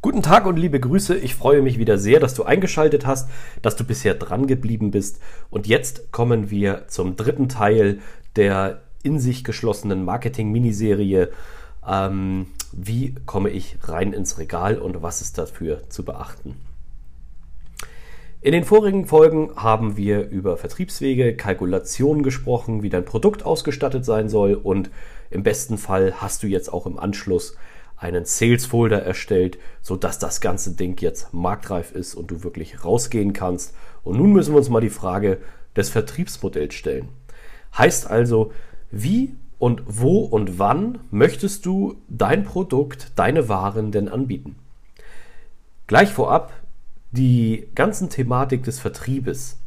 Guten Tag und liebe Grüße. Ich freue mich wieder sehr, dass du eingeschaltet hast, dass du bisher dran geblieben bist. Und jetzt kommen wir zum dritten Teil der in sich geschlossenen Marketing-Miniserie. Ähm, wie komme ich rein ins Regal und was ist dafür zu beachten? In den vorigen Folgen haben wir über Vertriebswege, Kalkulationen gesprochen, wie dein Produkt ausgestattet sein soll und im besten Fall hast du jetzt auch im Anschluss einen Sales Folder erstellt, sodass das ganze Ding jetzt marktreif ist und du wirklich rausgehen kannst. Und nun müssen wir uns mal die Frage des Vertriebsmodells stellen. Heißt also, wie und wo und wann möchtest du dein Produkt, deine Waren denn anbieten? Gleich vorab, die ganzen Thematik des Vertriebes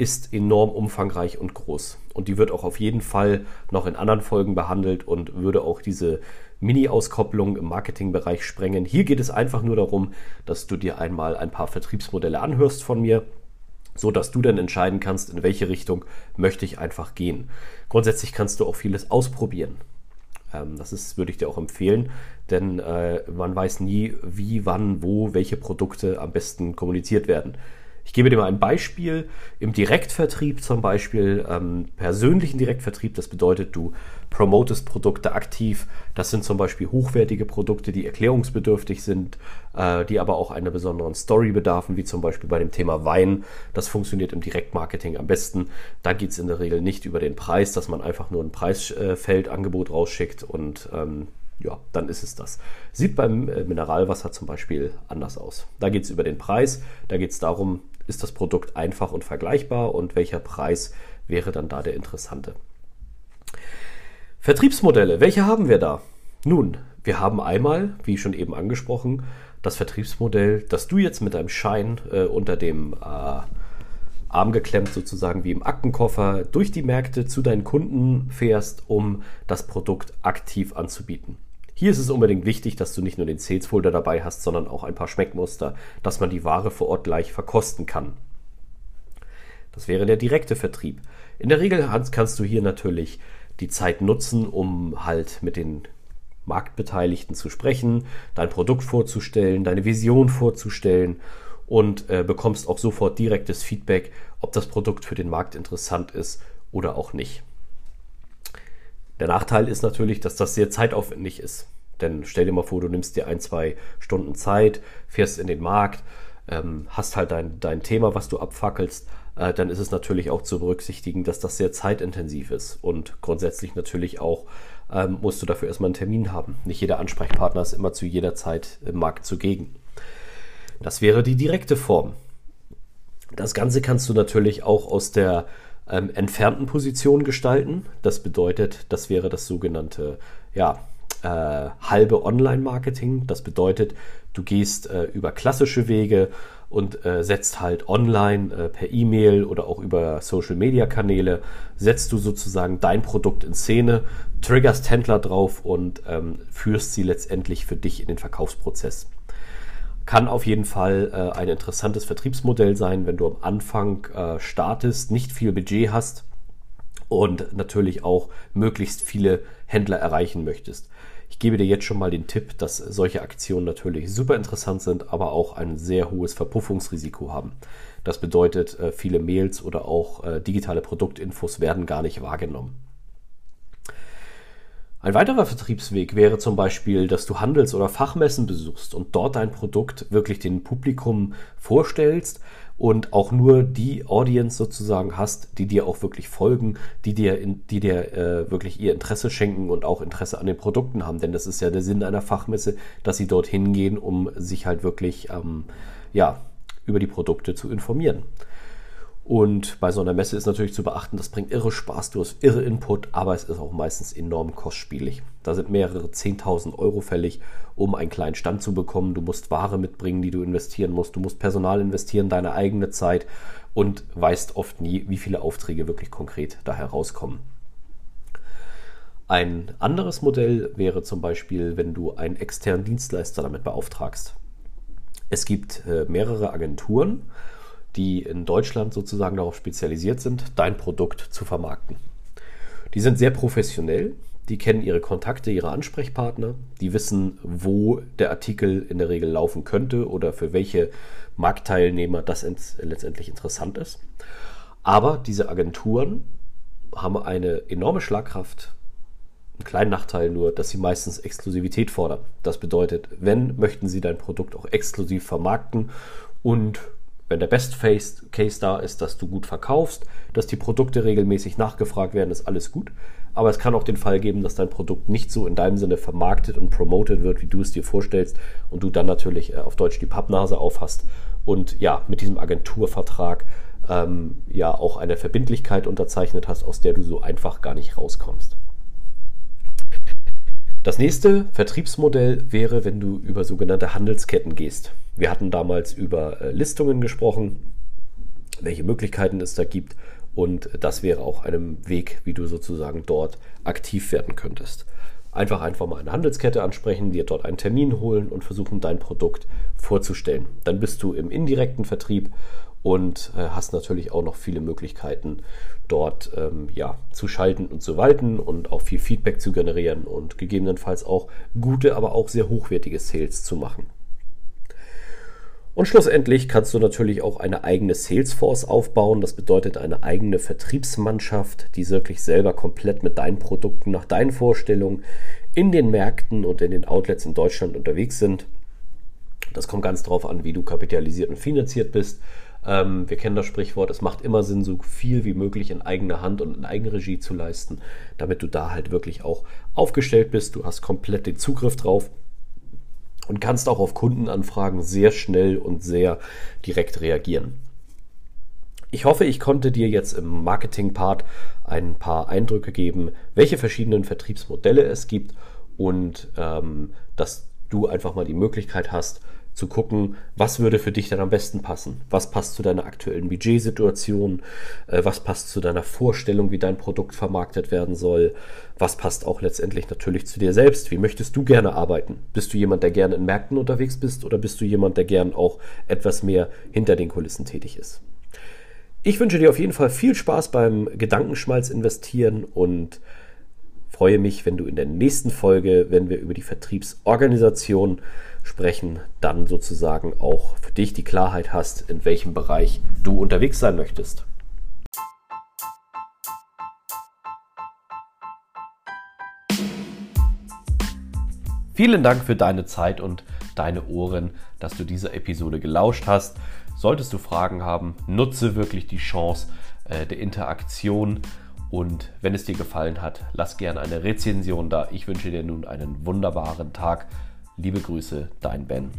ist enorm umfangreich und groß. Und die wird auch auf jeden Fall noch in anderen Folgen behandelt und würde auch diese Mini-Auskopplung im Marketingbereich sprengen. Hier geht es einfach nur darum, dass du dir einmal ein paar Vertriebsmodelle anhörst von mir, so dass du dann entscheiden kannst, in welche Richtung möchte ich einfach gehen. Grundsätzlich kannst du auch vieles ausprobieren. Ähm, das ist, würde ich dir auch empfehlen, denn äh, man weiß nie, wie, wann, wo, welche Produkte am besten kommuniziert werden. Ich gebe dir mal ein Beispiel. Im Direktvertrieb zum Beispiel, ähm, persönlichen Direktvertrieb, das bedeutet, du promotest Produkte aktiv. Das sind zum Beispiel hochwertige Produkte, die erklärungsbedürftig sind, äh, die aber auch einer besonderen Story bedarfen, wie zum Beispiel bei dem Thema Wein. Das funktioniert im Direktmarketing am besten. Da geht es in der Regel nicht über den Preis, dass man einfach nur ein Preisfeldangebot rausschickt und ähm, ja, dann ist es das. Sieht beim äh, Mineralwasser zum Beispiel anders aus. Da geht es über den Preis, da geht es darum, ist das Produkt einfach und vergleichbar und welcher Preis wäre dann da der interessante. Vertriebsmodelle, welche haben wir da? Nun, wir haben einmal, wie schon eben angesprochen, das Vertriebsmodell, dass du jetzt mit deinem Schein äh, unter dem äh, Arm geklemmt sozusagen wie im Aktenkoffer durch die Märkte zu deinen Kunden fährst, um das Produkt aktiv anzubieten. Hier ist es unbedingt wichtig, dass du nicht nur den Sales Folder dabei hast, sondern auch ein paar Schmeckmuster, dass man die Ware vor Ort gleich verkosten kann. Das wäre der direkte Vertrieb. In der Regel kannst du hier natürlich die Zeit nutzen, um halt mit den Marktbeteiligten zu sprechen, dein Produkt vorzustellen, deine Vision vorzustellen und äh, bekommst auch sofort direktes Feedback, ob das Produkt für den Markt interessant ist oder auch nicht. Der Nachteil ist natürlich, dass das sehr zeitaufwendig ist. Denn stell dir mal vor, du nimmst dir ein, zwei Stunden Zeit, fährst in den Markt, ähm, hast halt dein, dein Thema, was du abfackelst, äh, dann ist es natürlich auch zu berücksichtigen, dass das sehr zeitintensiv ist. Und grundsätzlich natürlich auch ähm, musst du dafür erstmal einen Termin haben. Nicht jeder Ansprechpartner ist immer zu jeder Zeit im Markt zugegen. Das wäre die direkte Form. Das Ganze kannst du natürlich auch aus der ähm, entfernten Position gestalten. Das bedeutet, das wäre das sogenannte ja, äh, halbe Online-Marketing. Das bedeutet, du gehst äh, über klassische Wege und äh, setzt halt online äh, per E-Mail oder auch über Social-Media-Kanäle, setzt du sozusagen dein Produkt in Szene, triggerst Händler drauf und ähm, führst sie letztendlich für dich in den Verkaufsprozess. Kann auf jeden Fall äh, ein interessantes Vertriebsmodell sein, wenn du am Anfang äh, startest, nicht viel Budget hast und natürlich auch möglichst viele Händler erreichen möchtest. Ich gebe dir jetzt schon mal den Tipp, dass solche Aktionen natürlich super interessant sind, aber auch ein sehr hohes Verpuffungsrisiko haben. Das bedeutet, äh, viele Mails oder auch äh, digitale Produktinfos werden gar nicht wahrgenommen. Ein weiterer Vertriebsweg wäre zum Beispiel, dass du Handels- oder Fachmessen besuchst und dort dein Produkt wirklich dem Publikum vorstellst und auch nur die Audience sozusagen hast, die dir auch wirklich folgen, die dir, in, die dir äh, wirklich ihr Interesse schenken und auch Interesse an den Produkten haben. Denn das ist ja der Sinn einer Fachmesse, dass sie dorthin gehen, um sich halt wirklich ähm, ja, über die Produkte zu informieren. Und bei so einer Messe ist natürlich zu beachten, das bringt irre Spaß, du hast irre Input, aber es ist auch meistens enorm kostspielig. Da sind mehrere 10.000 Euro fällig, um einen kleinen Stand zu bekommen. Du musst Ware mitbringen, die du investieren musst. Du musst Personal investieren, deine eigene Zeit und weißt oft nie, wie viele Aufträge wirklich konkret da herauskommen. Ein anderes Modell wäre zum Beispiel, wenn du einen externen Dienstleister damit beauftragst. Es gibt äh, mehrere Agenturen, die in Deutschland sozusagen darauf spezialisiert sind, dein Produkt zu vermarkten. Die sind sehr professionell, die kennen ihre Kontakte, ihre Ansprechpartner, die wissen, wo der Artikel in der Regel laufen könnte oder für welche Marktteilnehmer das letztendlich interessant ist. Aber diese Agenturen haben eine enorme Schlagkraft. Ein kleinen Nachteil nur, dass sie meistens Exklusivität fordern. Das bedeutet, wenn, möchten sie dein Produkt auch exklusiv vermarkten und wenn der Best Case da ist, dass du gut verkaufst, dass die Produkte regelmäßig nachgefragt werden, ist alles gut. Aber es kann auch den Fall geben, dass dein Produkt nicht so in deinem Sinne vermarktet und promoted wird, wie du es dir vorstellst und du dann natürlich äh, auf Deutsch die Pappnase aufhast und ja, mit diesem Agenturvertrag ähm, ja auch eine Verbindlichkeit unterzeichnet hast, aus der du so einfach gar nicht rauskommst. Das nächste Vertriebsmodell wäre, wenn du über sogenannte Handelsketten gehst. Wir hatten damals über äh, Listungen gesprochen, welche Möglichkeiten es da gibt und das wäre auch ein Weg, wie du sozusagen dort aktiv werden könntest. Einfach einfach mal eine Handelskette ansprechen, dir dort einen Termin holen und versuchen, dein Produkt vorzustellen. Dann bist du im indirekten Vertrieb und äh, hast natürlich auch noch viele Möglichkeiten, dort ähm, ja, zu schalten und zu walten und auch viel Feedback zu generieren und gegebenenfalls auch gute, aber auch sehr hochwertige Sales zu machen. Und schlussendlich kannst du natürlich auch eine eigene Salesforce aufbauen. Das bedeutet eine eigene Vertriebsmannschaft, die wirklich selber komplett mit deinen Produkten nach deinen Vorstellungen in den Märkten und in den Outlets in Deutschland unterwegs sind. Das kommt ganz darauf an, wie du kapitalisiert und finanziert bist. Ähm, wir kennen das Sprichwort, es macht immer Sinn, so viel wie möglich in eigener Hand und in Eigenregie zu leisten, damit du da halt wirklich auch aufgestellt bist. Du hast komplett den Zugriff drauf und kannst auch auf Kundenanfragen sehr schnell und sehr direkt reagieren. Ich hoffe, ich konnte dir jetzt im Marketing-Part ein paar Eindrücke geben, welche verschiedenen Vertriebsmodelle es gibt und ähm, dass du einfach mal die Möglichkeit hast, zu gucken, was würde für dich dann am besten passen? Was passt zu deiner aktuellen Budgetsituation? Äh, was passt zu deiner Vorstellung, wie dein Produkt vermarktet werden soll? Was passt auch letztendlich natürlich zu dir selbst? Wie möchtest du gerne arbeiten? Bist du jemand, der gerne in Märkten unterwegs bist oder bist du jemand, der gern auch etwas mehr hinter den Kulissen tätig ist? Ich wünsche dir auf jeden Fall viel Spaß beim Gedankenschmalz investieren und freue mich, wenn du in der nächsten Folge, wenn wir über die Vertriebsorganisation sprechen, dann sozusagen auch für dich die Klarheit hast, in welchem Bereich du unterwegs sein möchtest. Vielen Dank für deine Zeit und deine Ohren, dass du dieser Episode gelauscht hast. Solltest du Fragen haben, nutze wirklich die Chance äh, der Interaktion. Und wenn es dir gefallen hat, lass gerne eine Rezension da. Ich wünsche dir nun einen wunderbaren Tag. Liebe Grüße, dein Ben.